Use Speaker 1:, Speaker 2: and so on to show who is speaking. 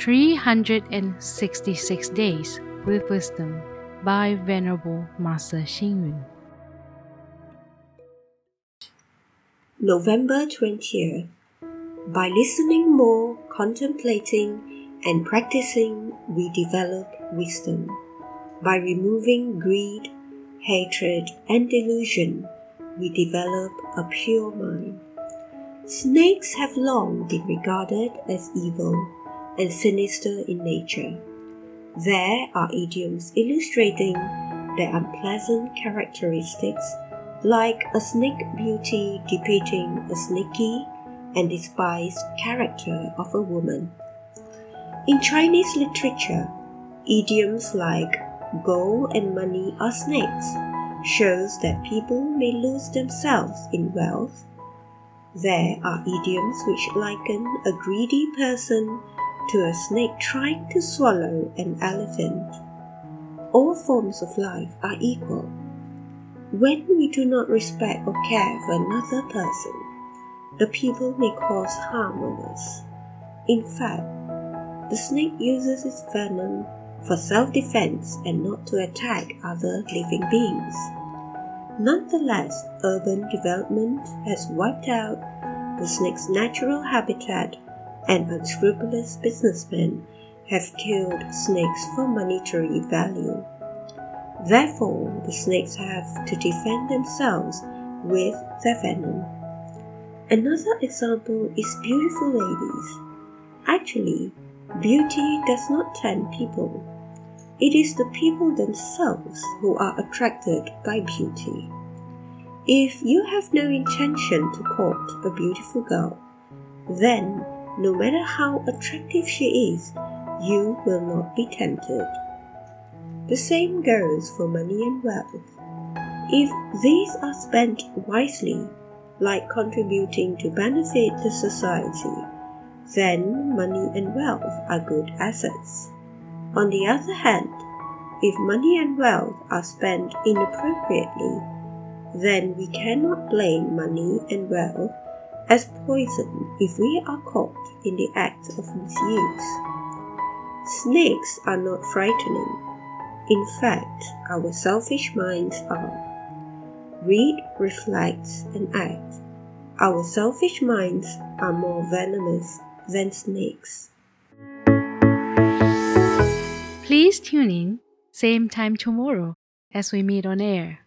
Speaker 1: 366 Days with Wisdom by Venerable Master Xing Yun.
Speaker 2: November 20th. By listening more, contemplating, and practicing, we develop wisdom. By removing greed, hatred, and delusion, we develop a pure mind. Snakes have long been regarded as evil and sinister in nature. There are idioms illustrating their unpleasant characteristics, like a snake beauty depicting a sneaky and despised character of a woman. In Chinese literature, idioms like gold and money are snakes shows that people may lose themselves in wealth. There are idioms which liken a greedy person to a snake trying to swallow an elephant. All forms of life are equal. When we do not respect or care for another person, the people may cause harm on us. In fact, the snake uses its venom for self defense and not to attack other living beings. Nonetheless, urban development has wiped out the snake's natural habitat, and unscrupulous businessmen have killed snakes for monetary value. Therefore, the snakes have to defend themselves with their venom. Another example is beautiful ladies. Actually, beauty does not tempt people it is the people themselves who are attracted by beauty. If you have no intention to court a beautiful girl, then no matter how attractive she is, you will not be tempted. The same goes for money and wealth. If these are spent wisely, like contributing to benefit the society, then money and wealth are good assets. On the other hand, if money and wealth are spent inappropriately, then we cannot blame money and wealth as poison if we are caught in the act of misuse. Snakes are not frightening. In fact, our selfish minds are. Read, reflect, and act. Our selfish minds are more venomous than snakes.
Speaker 1: Please tune in, same time tomorrow as we meet on air.